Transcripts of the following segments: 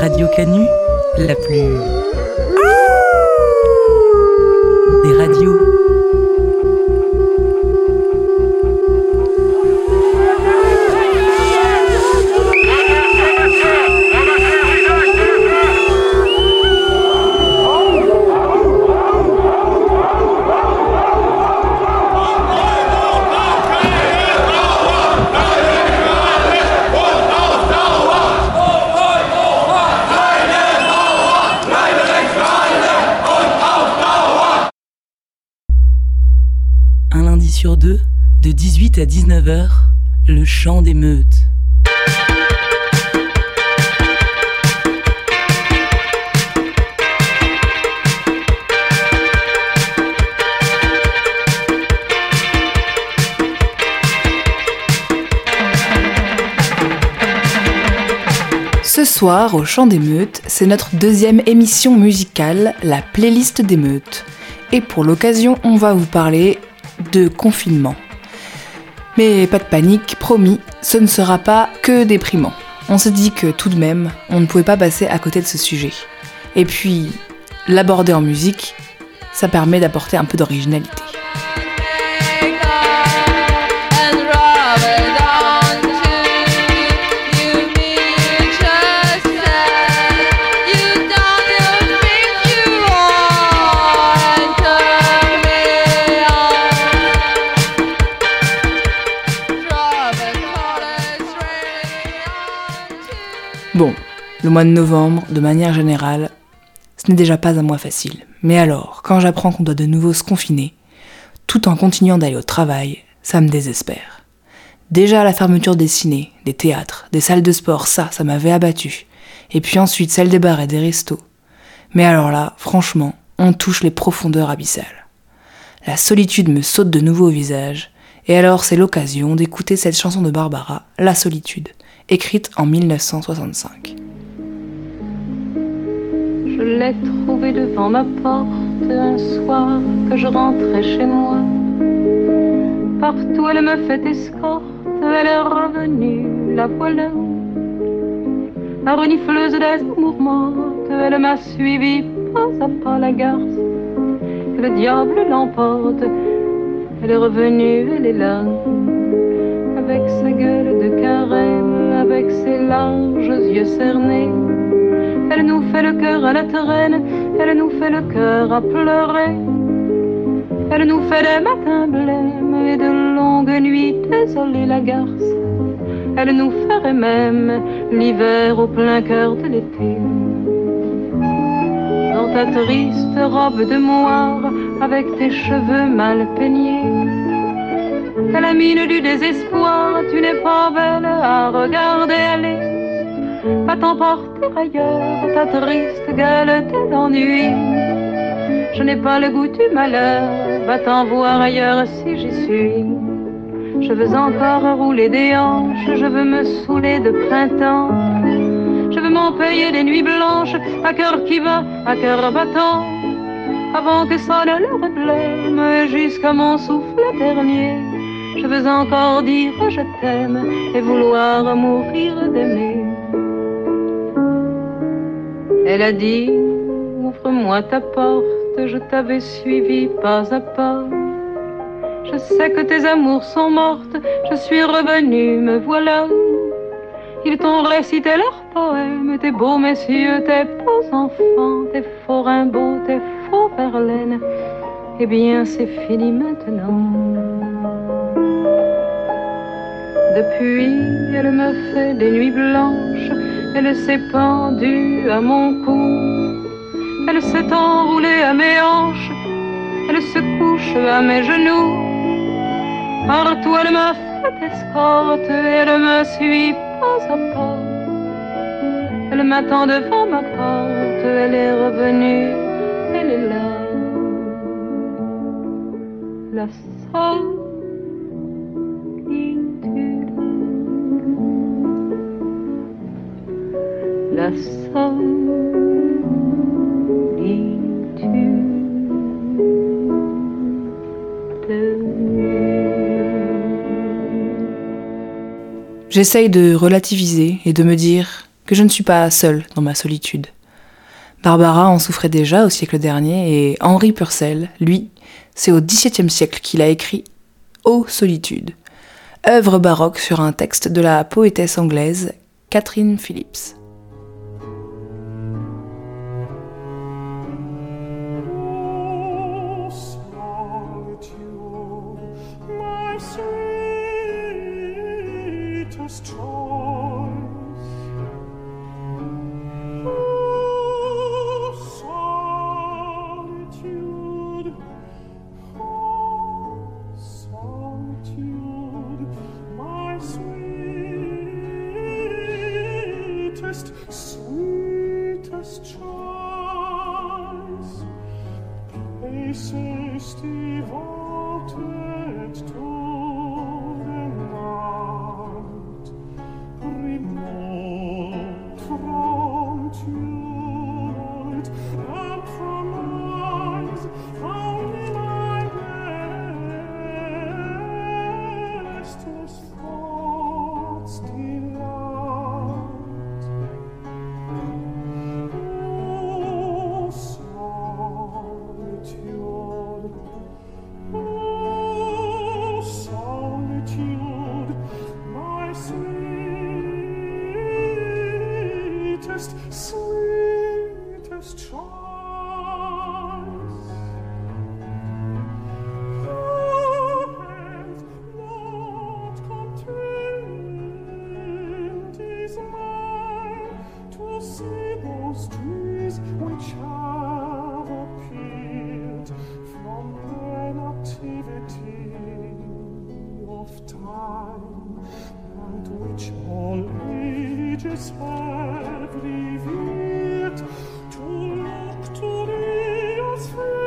Radio Canu, la plus... des radios. Sur deux, de 18 à 19h, le chant des. Ce soir, au Chant des c'est notre deuxième émission musicale, la playlist des. Et pour l'occasion, on va vous parler de confinement. Mais pas de panique, promis, ce ne sera pas que déprimant. On s'est dit que tout de même, on ne pouvait pas passer à côté de ce sujet. Et puis, l'aborder en musique, ça permet d'apporter un peu d'originalité. Bon, le mois de novembre, de manière générale, ce n'est déjà pas un mois facile. Mais alors, quand j'apprends qu'on doit de nouveau se confiner, tout en continuant d'aller au travail, ça me désespère. Déjà la fermeture des ciné, des théâtres, des salles de sport, ça, ça m'avait abattu. Et puis ensuite celle des bars et des restos. Mais alors là, franchement, on touche les profondeurs abyssales. La solitude me saute de nouveau au visage, et alors c'est l'occasion d'écouter cette chanson de Barbara, La solitude, écrite en 1965. Je l'ai trouvée devant ma porte un soir que je rentrais chez moi. Partout elle me fait escorte, elle est revenue, la voilà. La renifleuse des mourmentes, elle m'a suivi pas à pas la garce. Que le diable l'emporte, elle est revenue, elle est là. Avec sa gueule de carême, avec ses larges yeux cernés. Elle nous fait le cœur à la traîne, elle nous fait le cœur à pleurer. Elle nous fait des matins blêmes et de longues nuits désolées la garce. Elle nous ferait même l'hiver au plein cœur de l'été. Dans ta triste robe de moire, avec tes cheveux mal peignés, à la mine du désespoir, tu n'es pas belle à regarder aller. Va t'emporter ailleurs, ta triste gueule tes ennuis. Je n'ai pas le goût du malheur, va t'en voir ailleurs si j'y suis. Je veux encore rouler des hanches, je veux me saouler de printemps. Je veux m'en payer des nuits blanches, à cœur qui va, à cœur battant. Avant que sonne le reblême, jusqu'à mon souffle dernier. Je veux encore dire je t'aime et vouloir mourir d'aimer. Elle a dit, ouvre-moi ta porte, je t'avais suivi pas à pas. Je sais que tes amours sont mortes, je suis revenue, me voilà. Ils t'ont récité leurs poèmes, tes beaux messieurs, tes beaux enfants, tes faux rimbaud, tes faux Verlaine. Eh bien, c'est fini maintenant. Depuis, elle me fait des nuits blanches, elle s'est pendue à mon cou, elle s'est enroulée à mes hanches, elle se couche à mes genoux. Partout, elle m'a fait escorte, elle me suit pas à pas. Elle m'attend devant ma porte, elle est revenue, elle est là. La. La. J'essaye de relativiser et de me dire que je ne suis pas seule dans ma solitude. Barbara en souffrait déjà au siècle dernier et Henri Purcell, lui, c'est au XVIIe siècle qu'il a écrit Ô solitude, œuvre baroque sur un texte de la poétesse anglaise Catherine Phillips. have revealed to look to thee as free.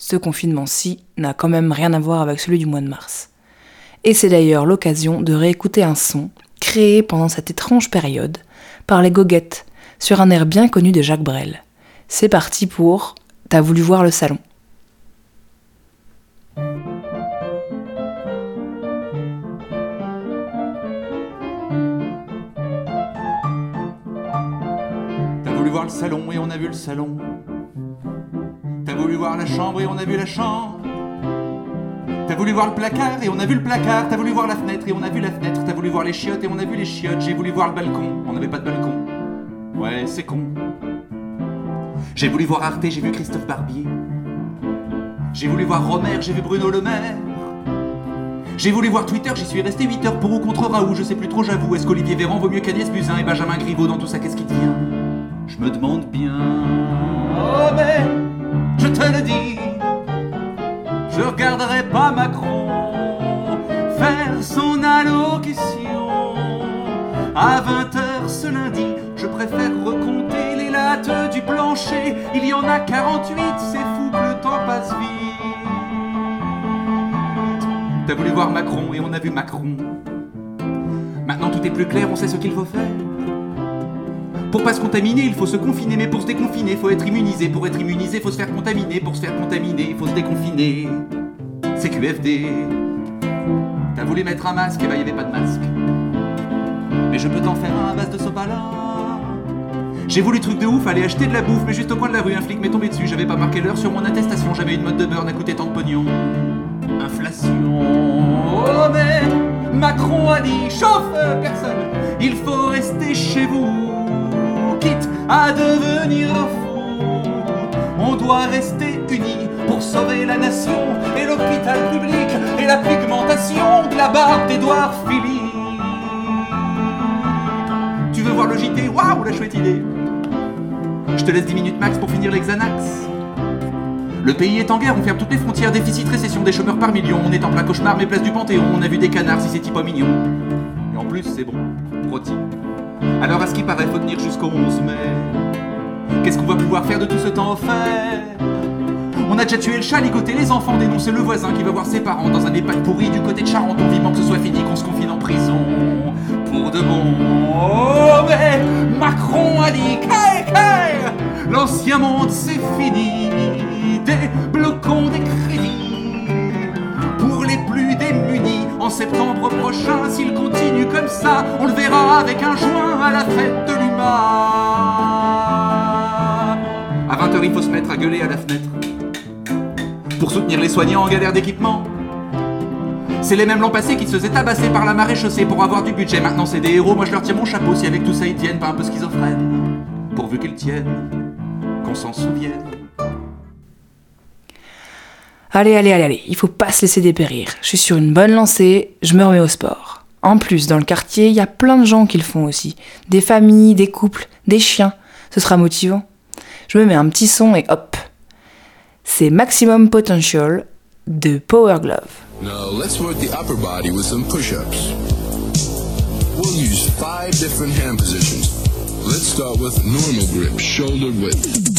Ce confinement-ci n'a quand même rien à voir avec celui du mois de mars. Et c'est d'ailleurs l'occasion de réécouter un son créé pendant cette étrange période par les goguettes sur un air bien connu de Jacques Brel. C'est parti pour T'as voulu voir le salon. T'as voulu voir le salon et on a vu le salon. T'as voulu voir la chambre et on a vu la chambre. T'as voulu voir le placard et on a vu le placard. T'as voulu voir la fenêtre et on a vu la fenêtre. T'as voulu voir les chiottes et on a vu les chiottes. J'ai voulu voir le balcon, on n'avait pas de balcon. Ouais, c'est con. J'ai voulu voir Arte, j'ai vu Christophe Barbier. J'ai voulu voir Romer, j'ai vu Bruno Le Maire. J'ai voulu voir Twitter, j'y suis resté 8 heures pour ou contre Raoult, je sais plus trop, j'avoue. Est-ce qu'Olivier Véran vaut mieux qu'Agnès Buzyn et Benjamin Griveaux dans tout ça, qu'est-ce qui devient Je me demande bien. Oh, mais préfère recompter les lattes du plancher. Il y en a 48, c'est fou que le temps passe vite. T'as voulu voir Macron et on a vu Macron. Maintenant tout est plus clair, on sait ce qu'il faut faire. Pour pas se contaminer, il faut se confiner, mais pour se déconfiner, faut être immunisé. Pour être immunisé, faut se faire contaminer. Pour se faire contaminer, faut se déconfiner. C'est QFD. T'as voulu mettre un masque, et bah y avait pas de masque. Mais je peux t'en faire un à base de sopalin. J'ai voulu truc de ouf, aller acheter de la bouffe, mais juste au coin de la rue, un flic m'est tombé dessus. J'avais pas marqué l'heure sur mon attestation, j'avais une mode de beurre à coûté tant de pognon. Inflation. Oh mais Macron a dit chauffe personne, il faut rester chez vous, quitte à devenir fou. On doit rester unis pour sauver la nation et l'hôpital public et la pigmentation de la barbe d'Edouard Philippe. Tu veux voir le JT Waouh, la chouette idée Je te laisse 10 minutes max pour finir les Xanax. Le pays est en guerre, on ferme toutes les frontières, déficit, récession, des chômeurs par millions. On est en plein cauchemar, mais place du Panthéon, on a vu des canards si c'est pas mignon. Et en plus, c'est bon, rôti. Alors à ce qui paraît, faut tenir jusqu'au 11 mai. Qu'est-ce qu'on va pouvoir faire de tout ce temps offert? On a déjà tué le chat, ligoté les enfants, dénoncé le voisin qui va voir ses parents dans un EHPAD pourri du côté de Charente. On vivement que ce soit fini, qu'on se confine en prison. Pour de bon. Oh, mais Macron a dit Kay, Kay L'ancien monde c'est fini. Débloquons des crédits pour les plus démunis. En septembre prochain, s'il continue comme ça, on le verra avec un joint à la fête de l'UMA. À 20h, il faut se mettre à gueuler à la fenêtre pour soutenir les soignants en galère d'équipement. C'est les mêmes l'an passé qui se faisaient tabasser par la marée chaussée pour avoir du budget. Maintenant, c'est des héros. Moi, je leur tire mon chapeau si avec tout ça ils tiennent pas un peu schizophrènes. Pourvu qu'ils tiennent, qu'on s'en souvienne. Allez, allez, allez, allez, il faut pas se laisser dépérir. Je suis sur une bonne lancée, je me remets au sport. En plus, dans le quartier, il y a plein de gens qui le font aussi. Des familles, des couples, des chiens. Ce sera motivant. Je me mets un petit son et hop. C'est Maximum Potential de Power Glove. Now let's work the upper body with some push-ups. We'll use five different hand positions. Let's start with normal grip, shoulder width.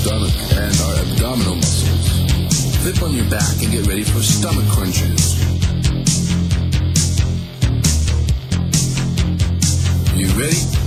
Stomach and our abdominal muscles. Flip on your back and get ready for stomach crunches. You ready?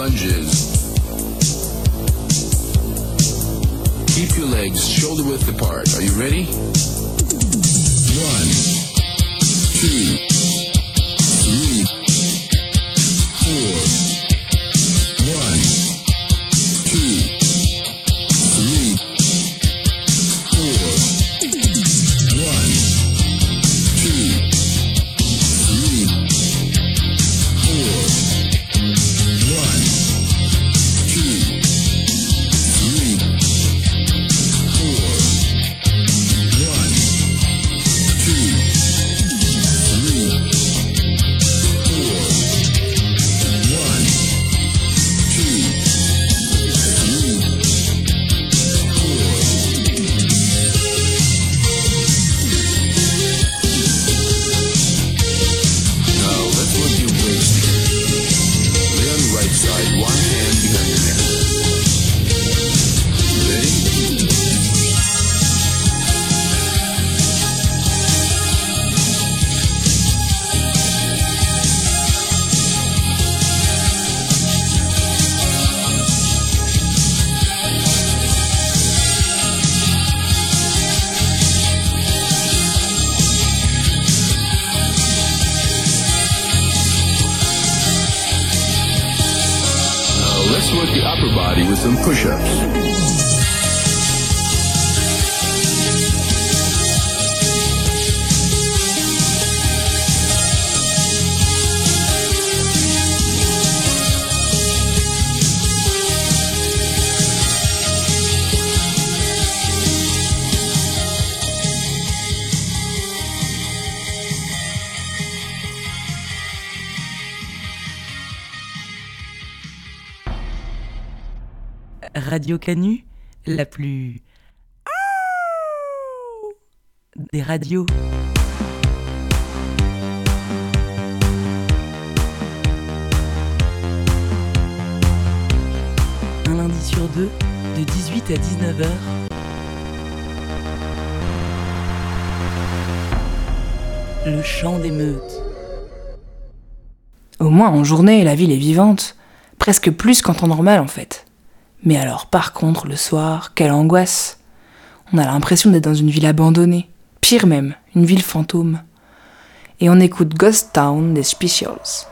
Lunges. Keep your legs shoulder width apart. Are you ready? One, two, Radio Canu, la plus. des radios. Un lundi sur deux, de 18 à 19h. Le chant des meutes. Au moins en journée, la ville est vivante. Presque plus qu'en temps normal en fait. Mais alors par contre, le soir, quelle angoisse. On a l'impression d'être dans une ville abandonnée. Pire même, une ville fantôme. Et on écoute Ghost Town des Specials.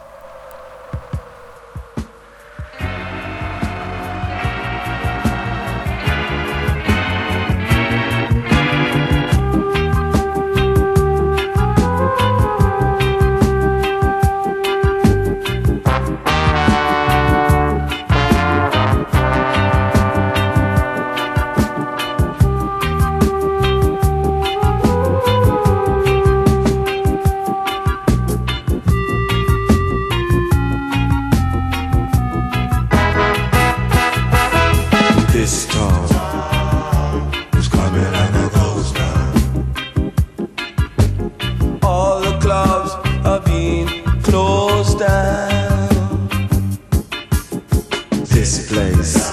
Down. This place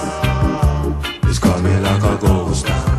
is coming like a ghost town.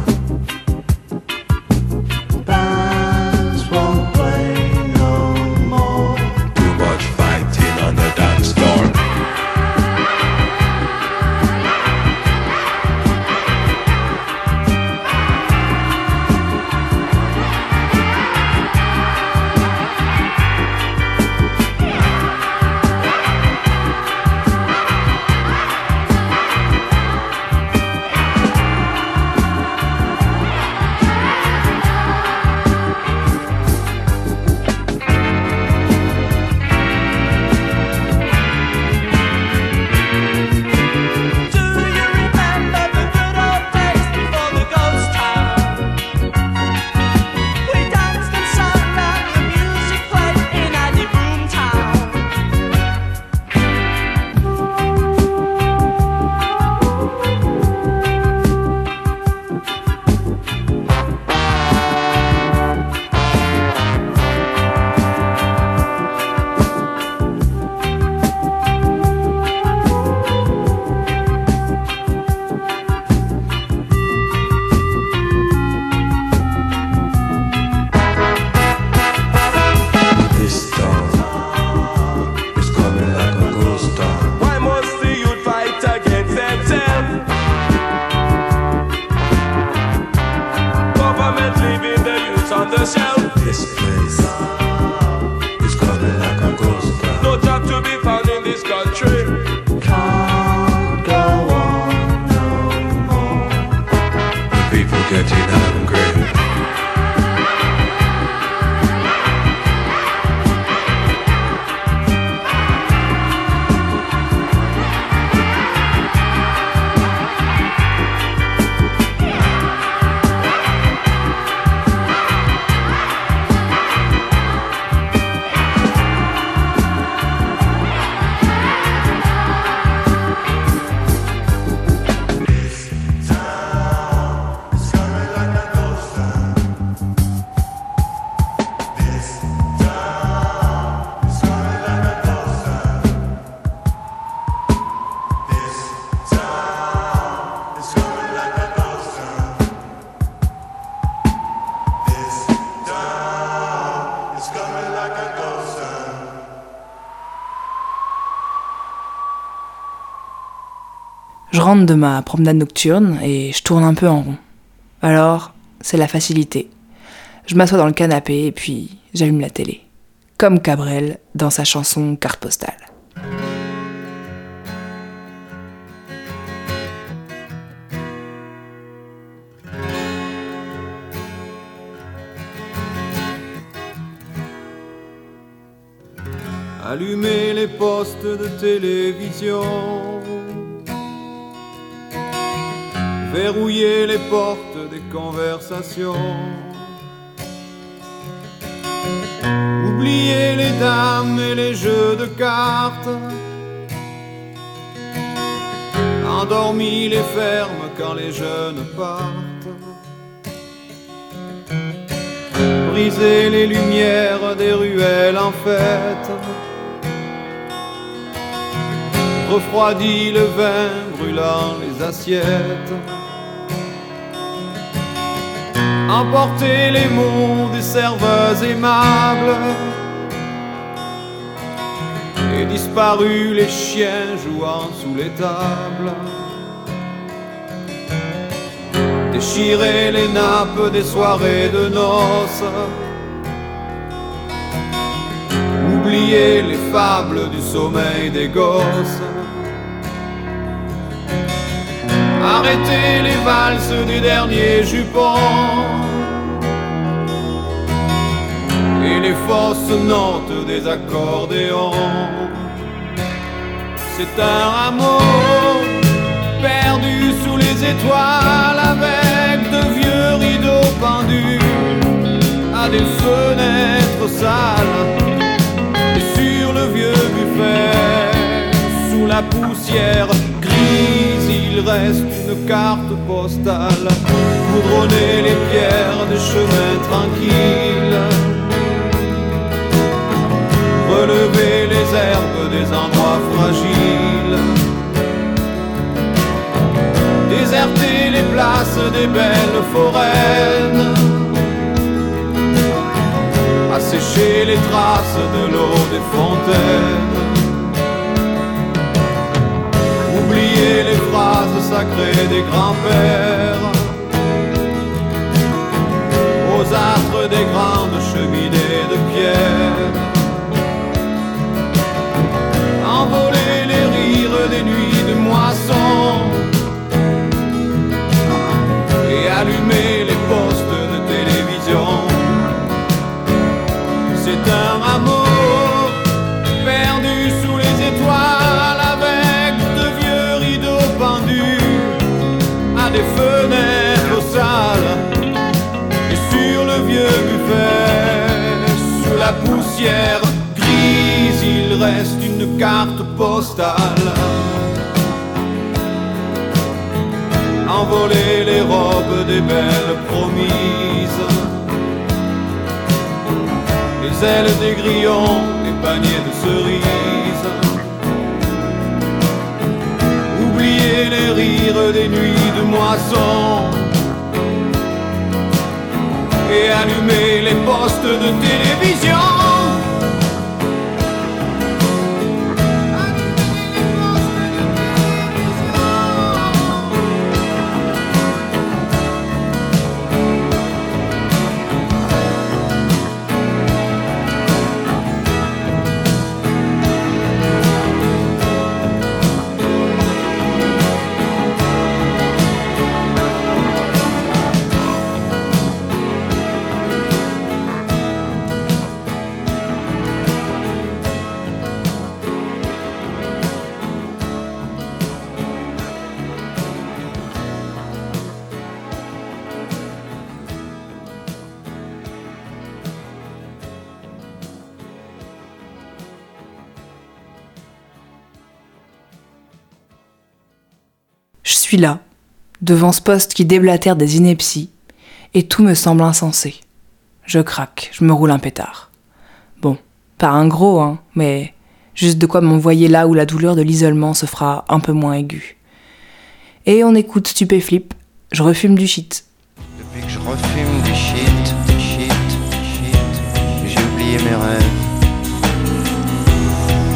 De ma promenade nocturne et je tourne un peu en rond. Alors, c'est la facilité. Je m'assois dans le canapé et puis j'allume la télé. Comme Cabrel dans sa chanson Carte postale. Allumer les postes de télévision. Verrouiller les portes des conversations. Oublier les dames et les jeux de cartes. Endormi les fermes quand les jeunes partent. Briser les lumières des ruelles en fête. refroidit le vin brûlant les assiettes. Emporter les mots des serveuses aimables. Et disparu les chiens jouant sous les tables. Déchirer les nappes des soirées de noces. Oublier les fables du sommeil des gosses. Arrêter les valses du dernier jupon. Et les fausses notes des accordéons. C'est un rameau perdu sous les étoiles Avec de vieux rideaux pendus à des fenêtres sales Et sur le vieux buffet Sous la poussière grise il reste une carte postale Poudronner les pierres des chemins tranquilles Relever les herbes des endroits fragiles. Déserter les places des belles foraines, à sécher les traces de l'eau des fontaines. Oublier les phrases sacrées des grands-pères, aux astres des grandes cheminées grise il reste une carte postale. Envoler les robes des belles promises. Les ailes des grillons, les paniers de cerises. Oublier les rires des nuits de moisson. Et allumer les postes de télévision là, devant ce poste qui déblatère des inepties, et tout me semble insensé. Je craque, je me roule un pétard. Bon, pas un gros, hein, mais juste de quoi m'envoyer là où la douleur de l'isolement se fera un peu moins aiguë. Et on écoute Stupéflip, je refume du shit. Depuis que je refume du shit, shit, shit, j'ai oublié mes rêves.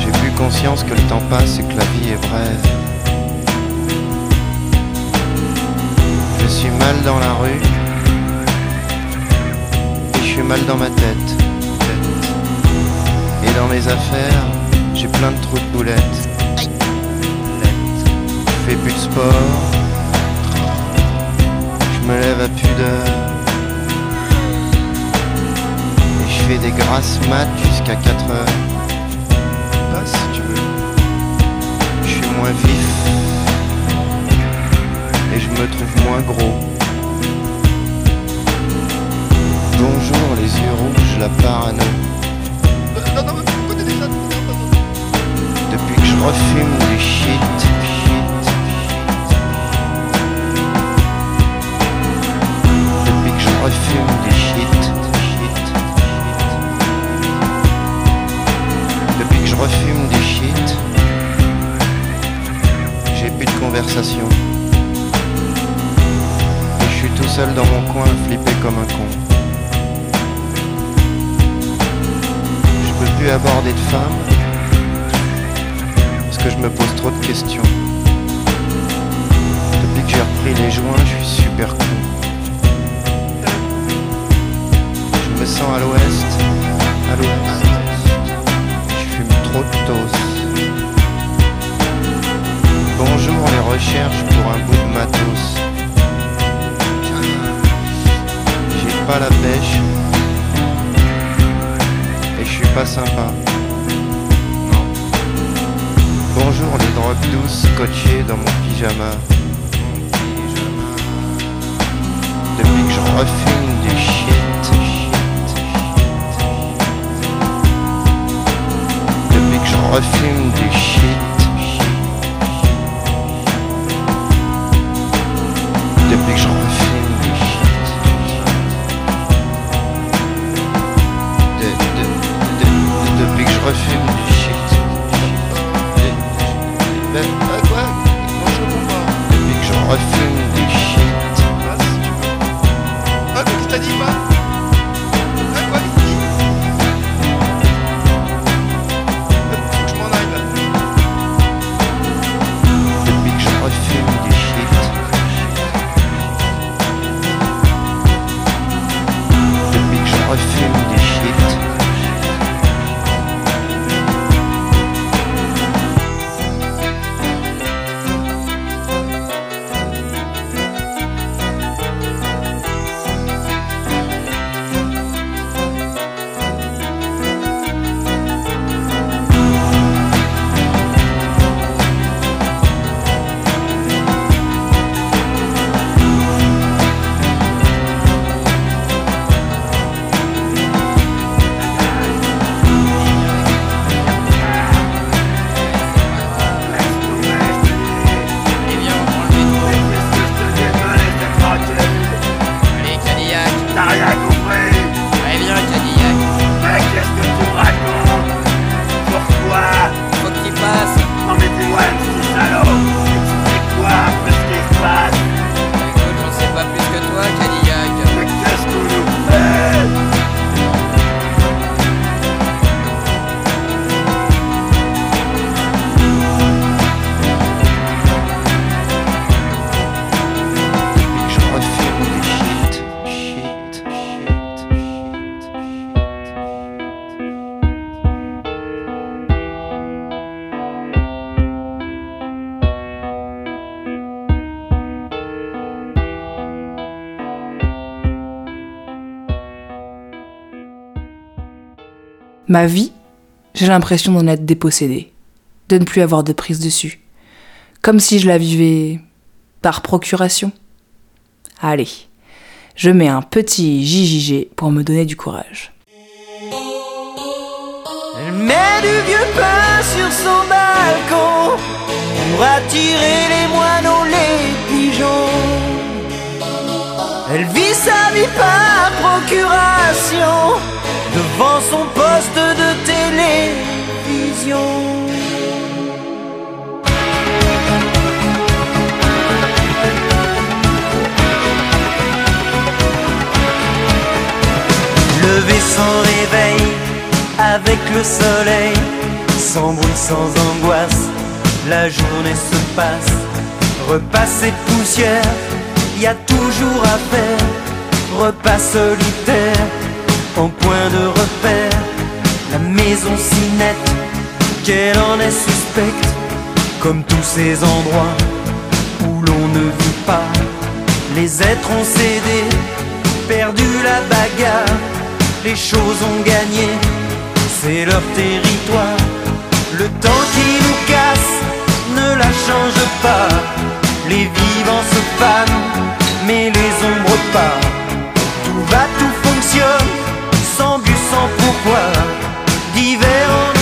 J'ai plus conscience que le temps passe et que la vie est. suis mal dans la rue et je suis mal dans ma tête. Et dans mes affaires, j'ai plein de trous de boulettes. Je fais plus de sport. Je me lève à pudeur Et je fais des grasses mat jusqu'à 4 heures Là si tu veux Je suis moins vif je me trouve moins gros Bonjour les yeux rouges, la parano Depuis que je refume du shit, Depuis que je refume du shit, Depuis que je refume du shit, j'ai plus de conversation. Seul dans mon coin, flippé comme un con. Je peux plus aborder de femmes, parce que je me pose trop de questions. Depuis que j'ai repris les joints, je suis super con. Je me sens à l'ouest, à l'ouest. Je fume trop de toast. Bonjour les recherches pour un bout de matos. La pêche. Et je suis pas sympa. Bonjour les drogues douces scotchées dans mon pyjama. Depuis que je refume du shit, shit, Depuis que je refume du shit, Ma vie, j'ai l'impression d'en être dépossédée, de ne plus avoir de prise dessus. Comme si je la vivais par procuration. Allez, je mets un petit JJG pour me donner du courage. Elle met du vieux pain sur son balcon pour attirer les moineaux, les pigeons. Elle vit sa vie par procuration devant son poste de télévision. Lever son réveil avec le soleil, sans bruit, sans angoisse, la journée se passe. Repas et poussière, y a toujours à faire. Repas solitaire, en point de repère. La maison si nette, qu'elle en est suspecte, comme tous ces endroits où l'on ne vit pas. Les êtres ont cédé, perdu la bagarre, les choses ont gagné, c'est leur territoire. Le temps qui nous casse ne la change pas. Les vivants se fanent, mais les ombres pas. Tout va, tout fonctionne, sans but, sans pourquoi. D'hiver en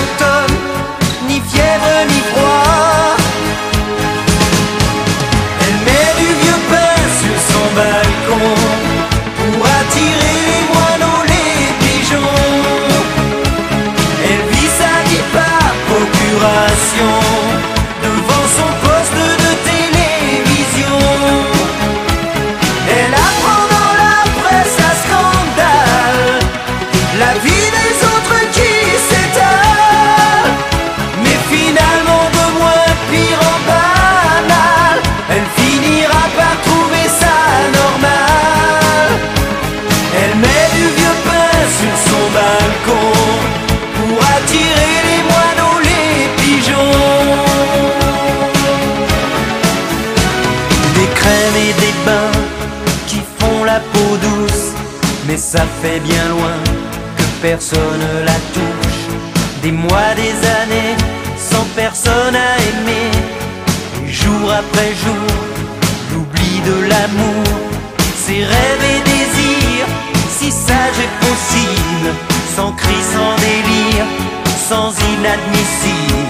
bien loin que personne la touche. Des mois, des années, sans personne à aimer. Jour après jour, l'oubli de l'amour Ses rêves et désirs, si sage et possible Sans cri, sans délire, sans inadmissible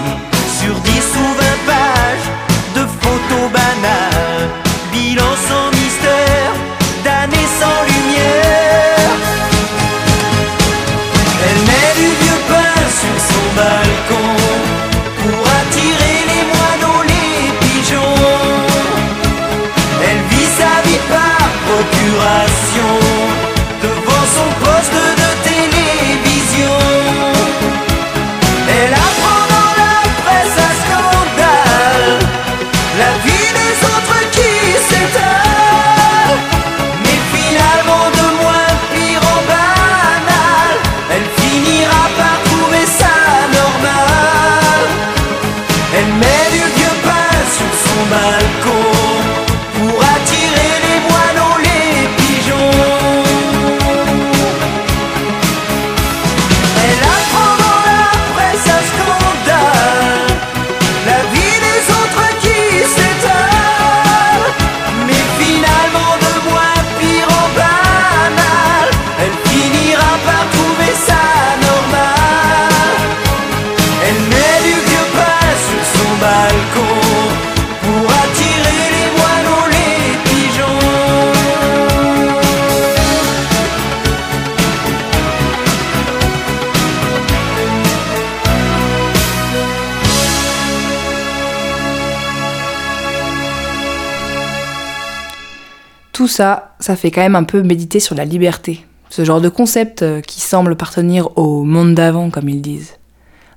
ça, ça fait quand même un peu méditer sur la liberté. Ce genre de concept euh, qui semble appartenir au monde d'avant, comme ils disent.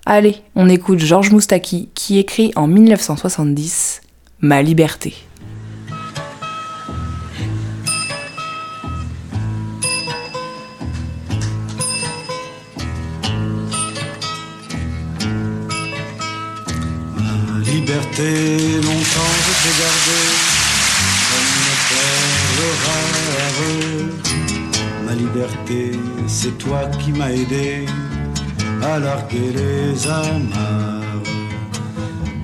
Allez, on écoute Georges Moustaki qui écrit en 1970 Ma liberté. Ma liberté, longtemps je t'ai gardé comme une Ma liberté, c'est toi qui m'as aidé à larguer les amarres.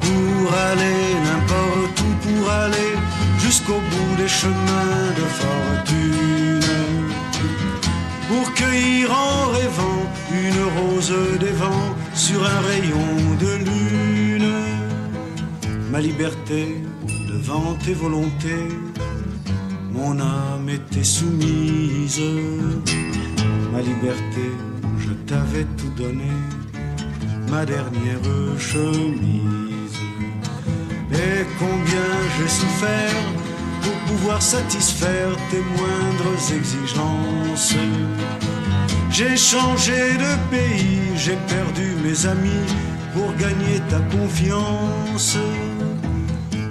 Pour aller n'importe où, pour aller jusqu'au bout des chemins de fortune. Pour cueillir en rêvant une rose des vents sur un rayon de lune. Ma liberté devant tes volontés, mon âme était soumise. Ma liberté, je t'avais tout donné, ma dernière chemise. Et combien j'ai souffert pour pouvoir satisfaire tes moindres exigences. J'ai changé de pays, j'ai perdu mes amis pour gagner ta confiance.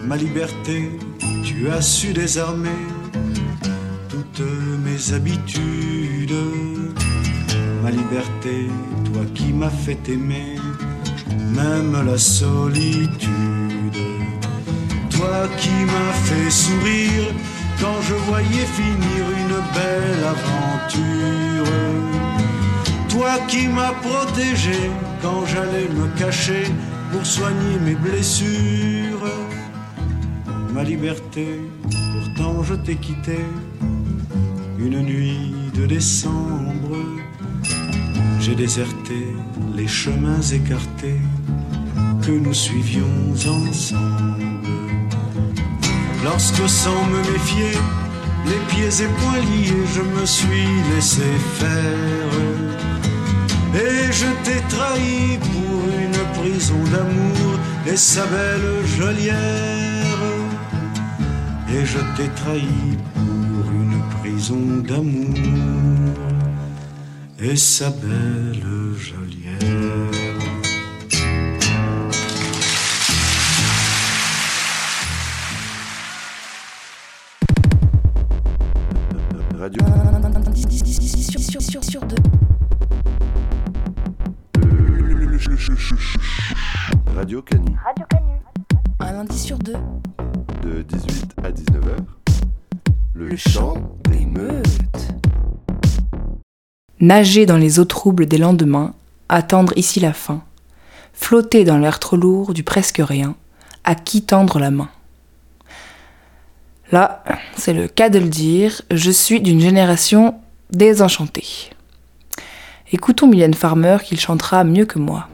Ma liberté, tu as su désarmer mes habitudes. Ma liberté, toi qui m'as fait aimer, même la solitude. Toi qui m'as fait sourire quand je voyais finir une belle aventure. Toi qui m'as protégé quand j'allais me cacher pour soigner mes blessures. Ma liberté, pourtant je t'ai quitté une nuit de décembre. J'ai déserté les chemins écartés que nous suivions ensemble. Lorsque sans me méfier, les pieds et poings liés, je me suis laissé faire. Et je t'ai trahi pour une prison d'amour et sa belle geôlière. Et je t'ai trahi prison d'amour et sa belle geôlière. Radio. Radio Canu. Radio Canu. Un lundi sur deux. De 18 à 19h. Le, chant Nager dans les eaux troubles des lendemains, attendre ici la fin, flotter dans l'air trop lourd du presque rien, à qui tendre la main. Là, c'est le cas de le dire, je suis d'une génération désenchantée. Écoutons Mylène Farmer qu'il chantera mieux que moi.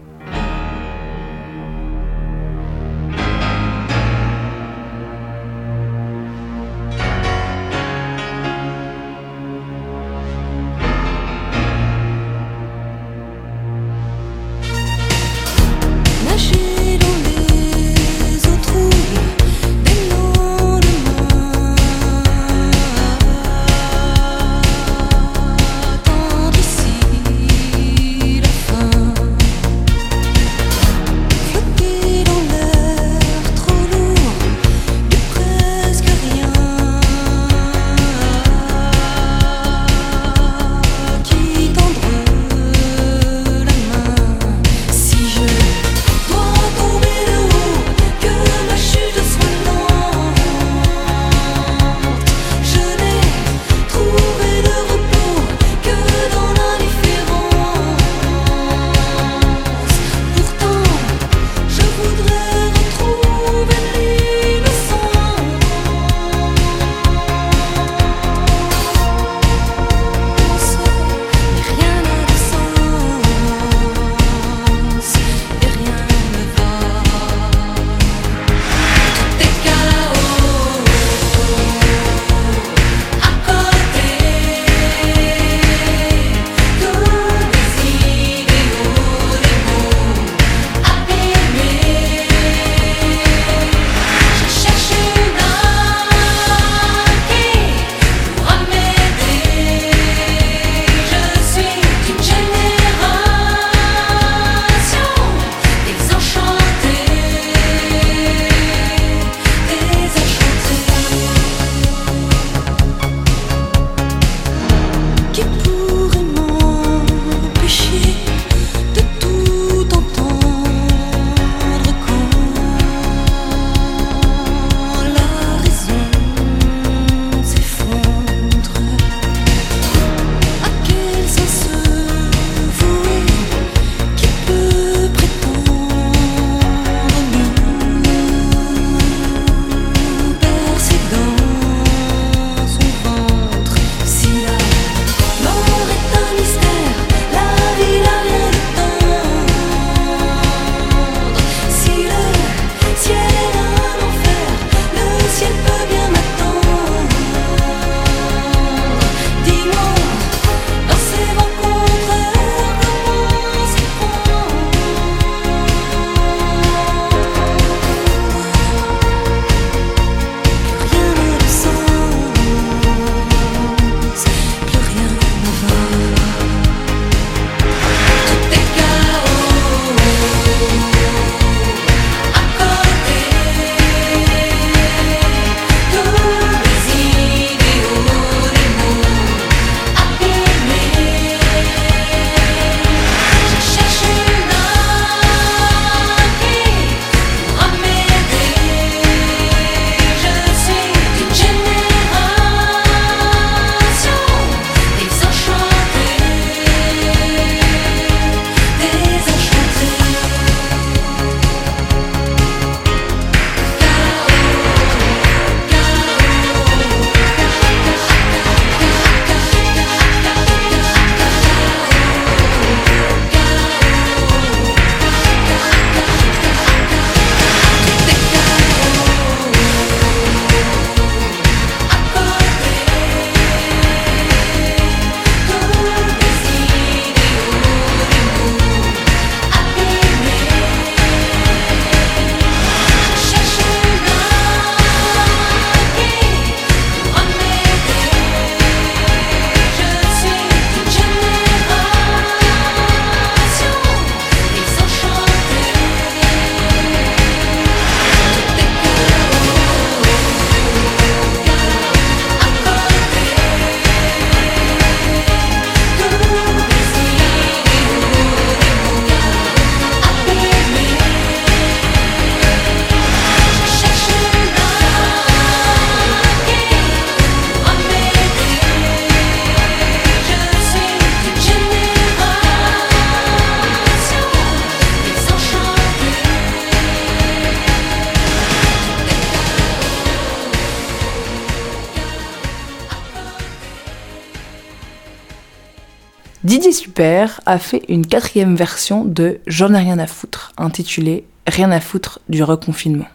Super a fait une quatrième version de J'en ai rien à foutre, intitulée Rien à foutre du reconfinement.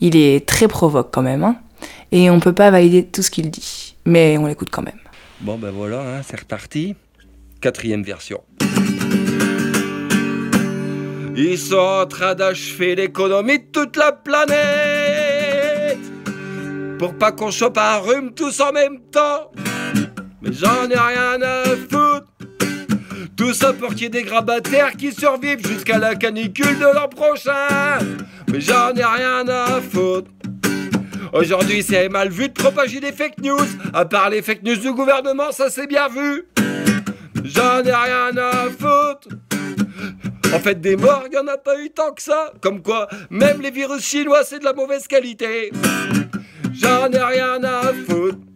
Il est très provoque quand même, hein, et on peut pas valider tout ce qu'il dit, mais on l'écoute quand même. Bon ben voilà, hein, c'est reparti. Quatrième version. Ils sont en train d'achever l'économie de toute la planète Pour pas qu'on chope un rhume tous en même temps Mais j'en ai rien à foutre Tout ça pour qu'il y ait des grabataires qui survivent jusqu'à la canicule de l'an prochain Mais j'en ai rien à foutre Aujourd'hui, c'est mal vu de propager des fake news. À part les fake news du gouvernement, ça c'est bien vu. J'en ai rien à foutre. En fait, des morts, y en a pas eu tant que ça. Comme quoi, même les virus chinois, c'est de la mauvaise qualité. J'en ai rien à foutre.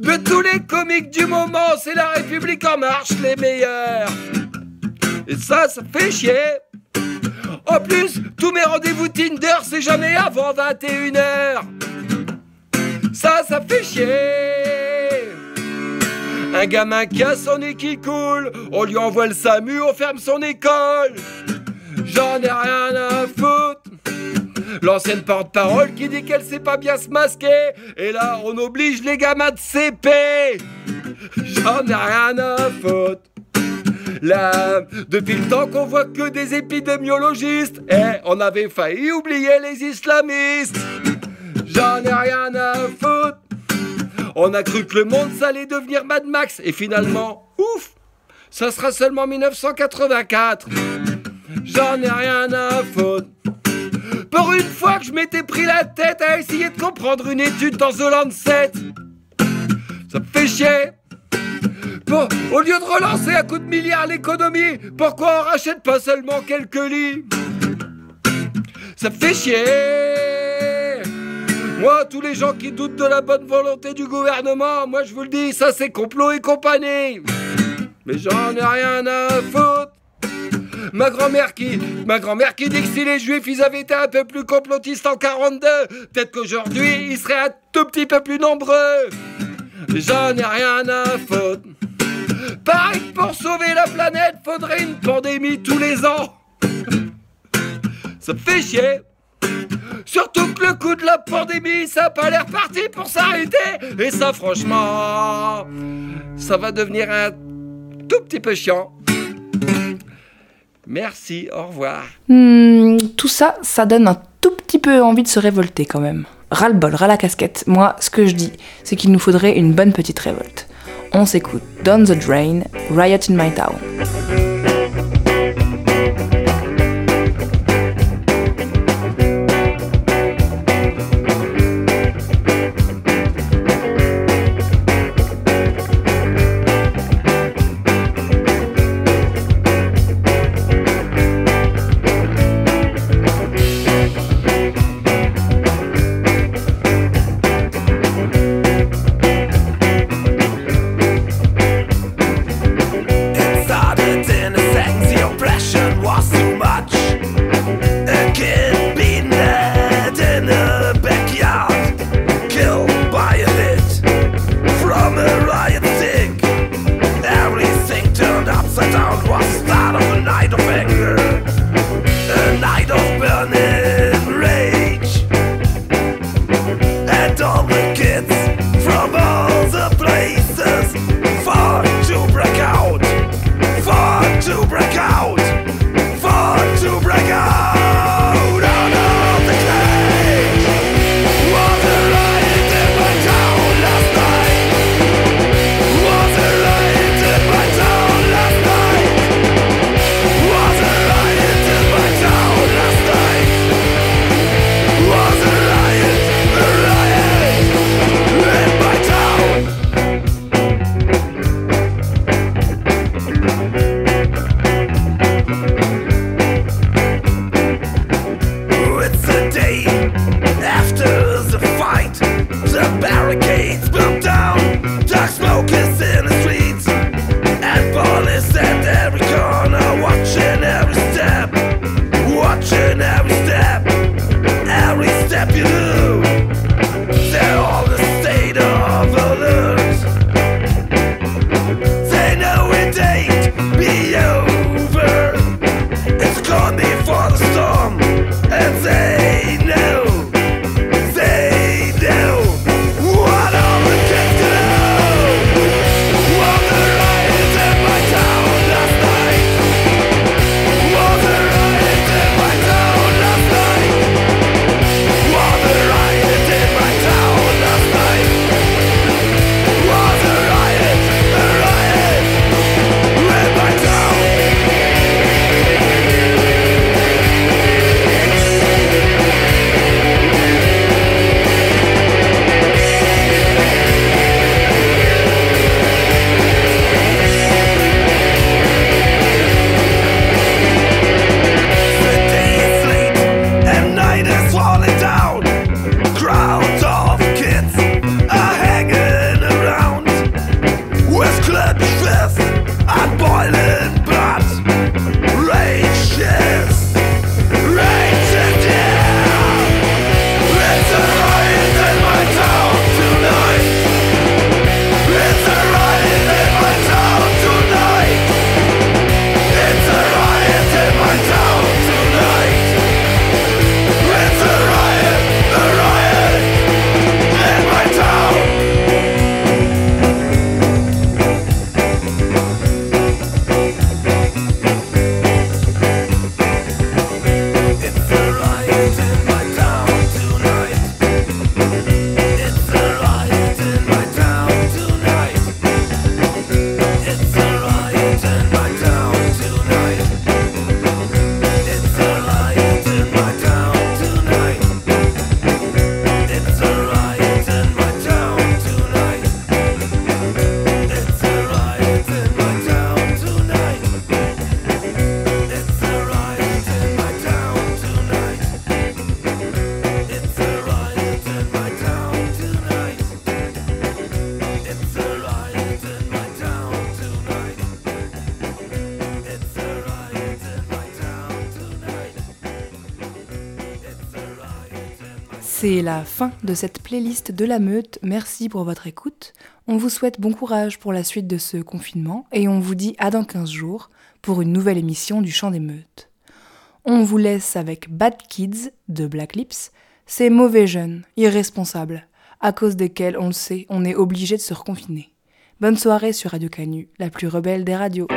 De tous les comiques du moment, c'est la République en marche les meilleurs. Et ça, ça fait chier. En plus, tous mes rendez-vous Tinder, c'est jamais avant 21h. Ça, ça fait chier. Un gamin qui a son nez qui coule, on lui envoie le SAMU, on ferme son école. J'en ai rien à foutre. L'ancienne porte-parole qui dit qu'elle sait pas bien se masquer. Et là, on oblige les gamins de CP. J'en ai rien à foutre. Là, depuis le temps qu'on voit que des épidémiologistes, eh, on avait failli oublier les islamistes. J'en ai rien à foutre. On a cru que le monde ça allait devenir Mad Max et finalement, ouf, ça sera seulement 1984. J'en ai rien à foutre. Pour une fois que je m'étais pris la tête à essayer de comprendre une étude dans The Lancet, ça me fait chier. Pour- au lieu de relancer à coups de milliards l'économie, pourquoi on rachète pas seulement quelques lits? Ça me fait chier. Moi, tous les gens qui doutent de la bonne volonté du gouvernement, moi je vous le dis, ça c'est complot et compagnie. Mais j'en ai rien à foutre. Ma grand-mère qui, ma grand-mère qui dit que si les juifs ils avaient été un peu plus complotistes en 42, peut-être qu'aujourd'hui ils seraient un tout petit peu plus nombreux. J'en ai rien à foutre. Pareil que pour sauver la planète, faudrait une pandémie tous les ans. Ça me fait chier. Surtout que le coup de la pandémie, ça a pas l'air parti pour s'arrêter. Et ça, franchement, ça va devenir un tout petit peu chiant. Merci, au revoir. Hmm, tout ça, ça donne un tout petit peu envie de se révolter quand même. Ras le bol, ras la casquette. Moi, ce que je dis, c'est qu'il nous faudrait une bonne petite révolte. On s'écoute Down the Drain, Riot in My Town. C'est la fin de cette playlist de la meute. Merci pour votre écoute. On vous souhaite bon courage pour la suite de ce confinement et on vous dit à dans 15 jours pour une nouvelle émission du Chant des Meutes. On vous laisse avec Bad Kids de Black Lips, ces mauvais jeunes, irresponsables, à cause desquels, on le sait, on est obligé de se reconfiner. Bonne soirée sur Radio Canu, la plus rebelle des radios.